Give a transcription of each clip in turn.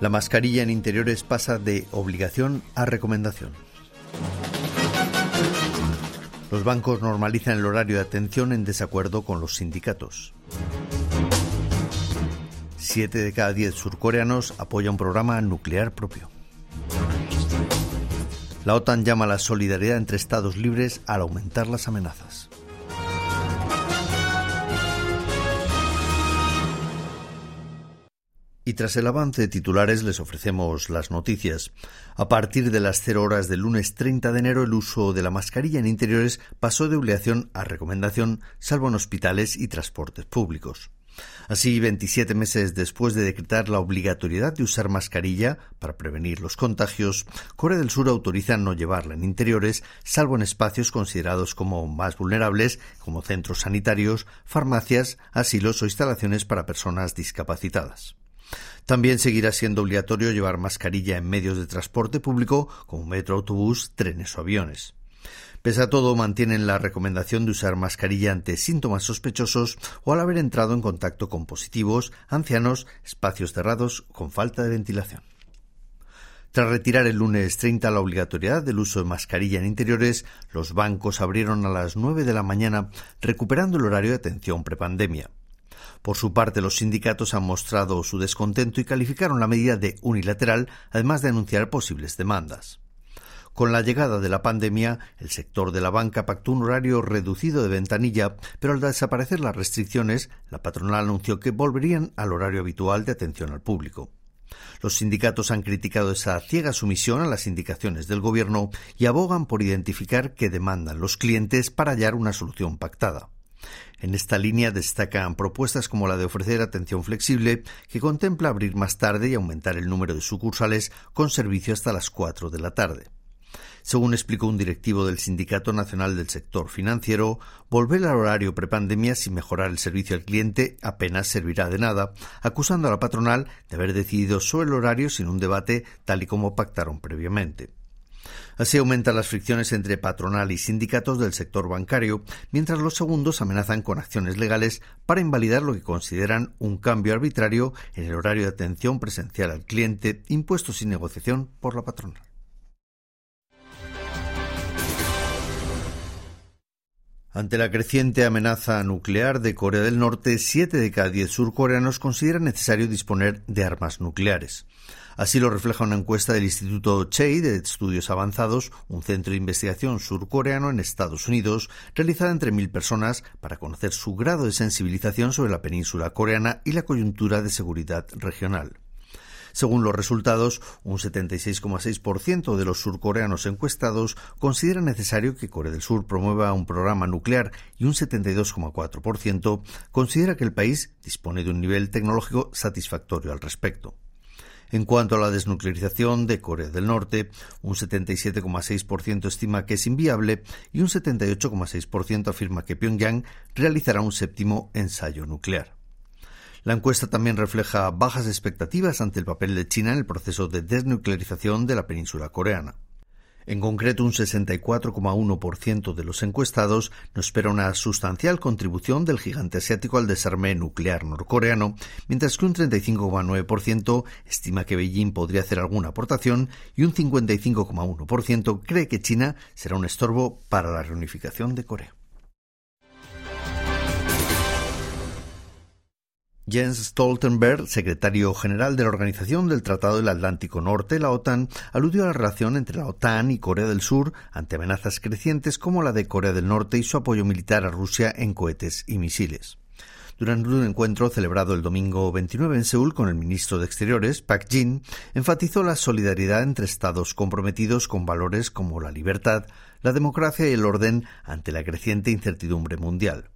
La mascarilla en interiores pasa de obligación a recomendación. Los bancos normalizan el horario de atención en desacuerdo con los sindicatos. Siete de cada diez surcoreanos apoyan un programa nuclear propio. La OTAN llama a la solidaridad entre Estados libres al aumentar las amenazas. Y tras el avance de titulares les ofrecemos las noticias. A partir de las 0 horas del lunes 30 de enero el uso de la mascarilla en interiores pasó de obligación a recomendación, salvo en hospitales y transportes públicos. Así, 27 meses después de decretar la obligatoriedad de usar mascarilla para prevenir los contagios, Corea del Sur autoriza no llevarla en interiores, salvo en espacios considerados como más vulnerables, como centros sanitarios, farmacias, asilos o instalaciones para personas discapacitadas. También seguirá siendo obligatorio llevar mascarilla en medios de transporte público como metro, autobús, trenes o aviones. Pese a todo, mantienen la recomendación de usar mascarilla ante síntomas sospechosos o al haber entrado en contacto con positivos, ancianos, espacios cerrados con falta de ventilación. Tras retirar el lunes 30 la obligatoriedad del uso de mascarilla en interiores, los bancos abrieron a las 9 de la mañana, recuperando el horario de atención prepandemia. Por su parte, los sindicatos han mostrado su descontento y calificaron la medida de unilateral, además de anunciar posibles demandas. Con la llegada de la pandemia, el sector de la banca pactó un horario reducido de ventanilla, pero al desaparecer las restricciones, la patronal anunció que volverían al horario habitual de atención al público. Los sindicatos han criticado esa ciega sumisión a las indicaciones del Gobierno y abogan por identificar qué demandan los clientes para hallar una solución pactada. En esta línea destacan propuestas como la de ofrecer atención flexible, que contempla abrir más tarde y aumentar el número de sucursales con servicio hasta las 4 de la tarde. Según explicó un directivo del Sindicato Nacional del Sector Financiero, volver al horario prepandemia sin mejorar el servicio al cliente apenas servirá de nada, acusando a la patronal de haber decidido sobre el horario sin un debate tal y como pactaron previamente. Así aumentan las fricciones entre patronal y sindicatos del sector bancario, mientras los segundos amenazan con acciones legales para invalidar lo que consideran un cambio arbitrario en el horario de atención presencial al cliente impuesto sin negociación por la patronal. Ante la creciente amenaza nuclear de Corea del Norte, siete de cada diez surcoreanos consideran necesario disponer de armas nucleares. Así lo refleja una encuesta del Instituto Chey de Estudios Avanzados, un centro de investigación surcoreano en Estados Unidos, realizada entre mil personas para conocer su grado de sensibilización sobre la península coreana y la coyuntura de seguridad regional. Según los resultados, un 76,6% de los surcoreanos encuestados considera necesario que Corea del Sur promueva un programa nuclear y un 72,4% considera que el país dispone de un nivel tecnológico satisfactorio al respecto. En cuanto a la desnuclearización de Corea del Norte, un 77,6% estima que es inviable y un 78,6% afirma que Pyongyang realizará un séptimo ensayo nuclear. La encuesta también refleja bajas expectativas ante el papel de China en el proceso de desnuclearización de la península coreana. En concreto, un 64,1% de los encuestados no espera una sustancial contribución del gigante asiático al desarme nuclear norcoreano, mientras que un 35,9% estima que Beijing podría hacer alguna aportación y un 55,1% cree que China será un estorbo para la reunificación de Corea. Jens Stoltenberg, secretario general de la Organización del Tratado del Atlántico Norte, la OTAN, aludió a la relación entre la OTAN y Corea del Sur ante amenazas crecientes como la de Corea del Norte y su apoyo militar a Rusia en cohetes y misiles. Durante un encuentro celebrado el domingo 29 en Seúl con el ministro de Exteriores, Pak Jin, enfatizó la solidaridad entre Estados comprometidos con valores como la libertad, la democracia y el orden ante la creciente incertidumbre mundial.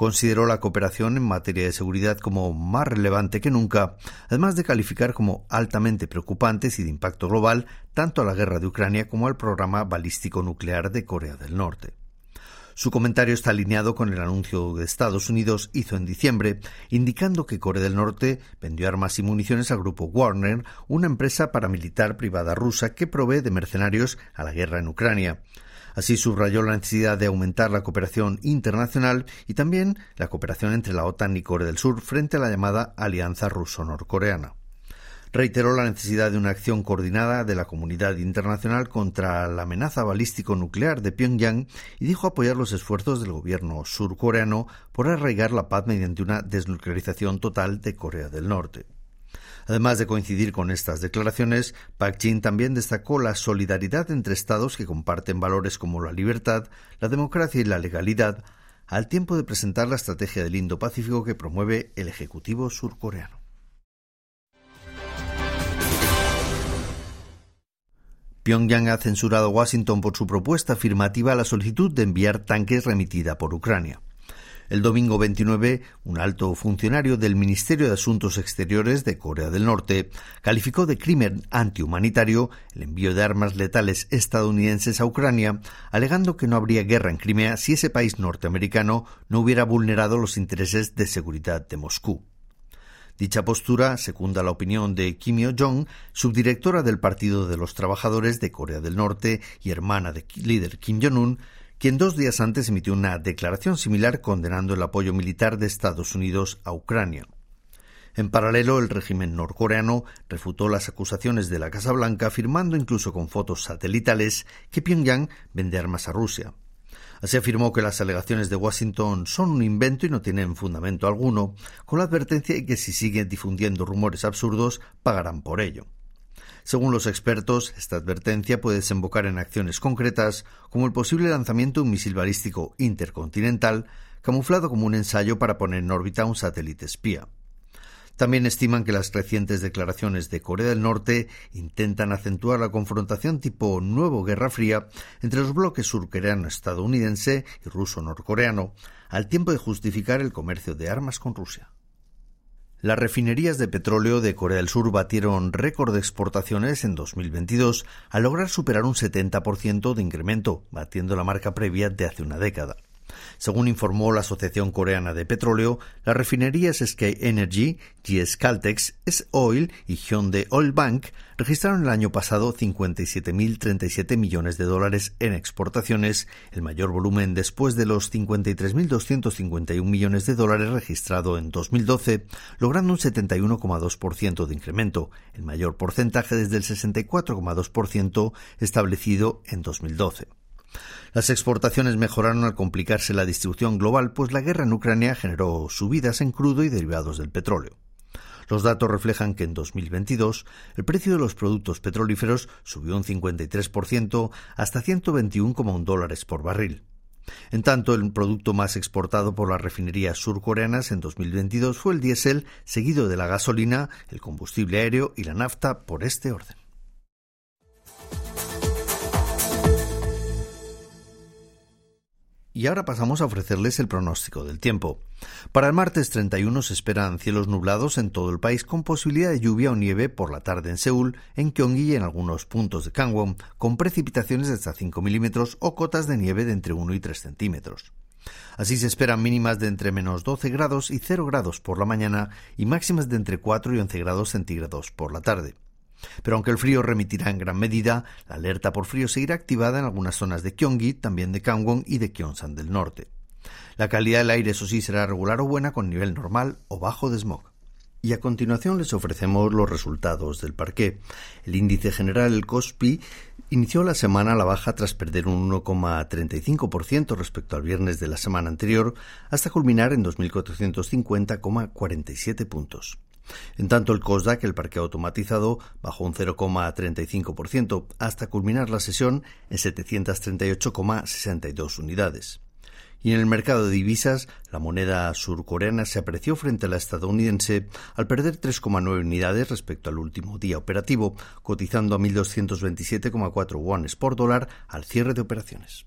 Consideró la cooperación en materia de seguridad como más relevante que nunca, además de calificar como altamente preocupantes y de impacto global tanto a la guerra de Ucrania como al programa balístico nuclear de Corea del Norte. Su comentario está alineado con el anuncio que Estados Unidos hizo en diciembre, indicando que Corea del Norte vendió armas y municiones al grupo Warner, una empresa paramilitar privada rusa que provee de mercenarios a la guerra en Ucrania. Así subrayó la necesidad de aumentar la cooperación internacional y también la cooperación entre la OTAN y Corea del Sur frente a la llamada Alianza Ruso-Norcoreana reiteró la necesidad de una acción coordinada de la comunidad internacional contra la amenaza balístico-nuclear de Pyongyang y dijo apoyar los esfuerzos del gobierno surcoreano por arraigar la paz mediante una desnuclearización total de Corea del Norte. Además de coincidir con estas declaraciones, Park Jin también destacó la solidaridad entre estados que comparten valores como la libertad, la democracia y la legalidad, al tiempo de presentar la estrategia del Indo-Pacífico que promueve el Ejecutivo surcoreano. Pyongyang ha censurado a Washington por su propuesta afirmativa a la solicitud de enviar tanques remitida por Ucrania. El domingo 29, un alto funcionario del Ministerio de Asuntos Exteriores de Corea del Norte calificó de crimen antihumanitario el envío de armas letales estadounidenses a Ucrania, alegando que no habría guerra en Crimea si ese país norteamericano no hubiera vulnerado los intereses de seguridad de Moscú. Dicha postura secunda la opinión de Kim Yo-jong, subdirectora del Partido de los Trabajadores de Corea del Norte y hermana del líder Kim Jong-un, quien dos días antes emitió una declaración similar condenando el apoyo militar de Estados Unidos a Ucrania. En paralelo, el régimen norcoreano refutó las acusaciones de la Casa Blanca, afirmando incluso con fotos satelitales que Pyongyang vende armas a Rusia. Así afirmó que las alegaciones de Washington son un invento y no tienen fundamento alguno, con la advertencia de que si siguen difundiendo rumores absurdos, pagarán por ello. Según los expertos, esta advertencia puede desembocar en acciones concretas, como el posible lanzamiento de un misil balístico intercontinental, camuflado como un ensayo para poner en órbita un satélite espía. También estiman que las recientes declaraciones de Corea del Norte intentan acentuar la confrontación tipo nuevo Guerra Fría entre los bloques surcoreano-estadounidense y ruso-norcoreano, al tiempo de justificar el comercio de armas con Rusia. Las refinerías de petróleo de Corea del Sur batieron récord de exportaciones en 2022 al lograr superar un 70% de incremento, batiendo la marca previa de hace una década. Según informó la Asociación Coreana de Petróleo, las refinerías SK Energy, GS Caltex, S Oil y Hyundai Oil Bank registraron el año pasado 57.037 millones de dólares en exportaciones, el mayor volumen después de los 53.251 millones de dólares registrado en 2012, logrando un 71,2% de incremento, el mayor porcentaje desde el 64,2% establecido en 2012. Las exportaciones mejoraron al complicarse la distribución global, pues la guerra en Ucrania generó subidas en crudo y derivados del petróleo. Los datos reflejan que en 2022 el precio de los productos petrolíferos subió un 53% hasta 121,1 dólares por barril. En tanto, el producto más exportado por las refinerías surcoreanas en 2022 fue el diésel, seguido de la gasolina, el combustible aéreo y la nafta por este orden. Y ahora pasamos a ofrecerles el pronóstico del tiempo. Para el martes 31 se esperan cielos nublados en todo el país con posibilidad de lluvia o nieve por la tarde en Seúl, en Gyeonggi y en algunos puntos de Gangwon, con precipitaciones de hasta 5 milímetros o cotas de nieve de entre 1 y 3 centímetros. Así se esperan mínimas de entre menos 12 grados y 0 grados por la mañana y máximas de entre 4 y 11 grados centígrados por la tarde. Pero aunque el frío remitirá en gran medida, la alerta por frío seguirá activada en algunas zonas de Gyeonggi, también de Gangwon y de Gyeongsan del norte. La calidad del aire, eso sí, será regular o buena con nivel normal o bajo de smog. Y a continuación les ofrecemos los resultados del parqué. El índice general, el COSPI, inició la semana a la baja tras perder un 1,35% respecto al viernes de la semana anterior, hasta culminar en 2.450,47 puntos. En tanto, el COSDAC, el parque automatizado, bajó un 0,35% hasta culminar la sesión en 738,62 unidades. Y en el mercado de divisas, la moneda surcoreana se apreció frente a la estadounidense al perder 3,9 unidades respecto al último día operativo, cotizando a 1.227,4 wones por dólar al cierre de operaciones.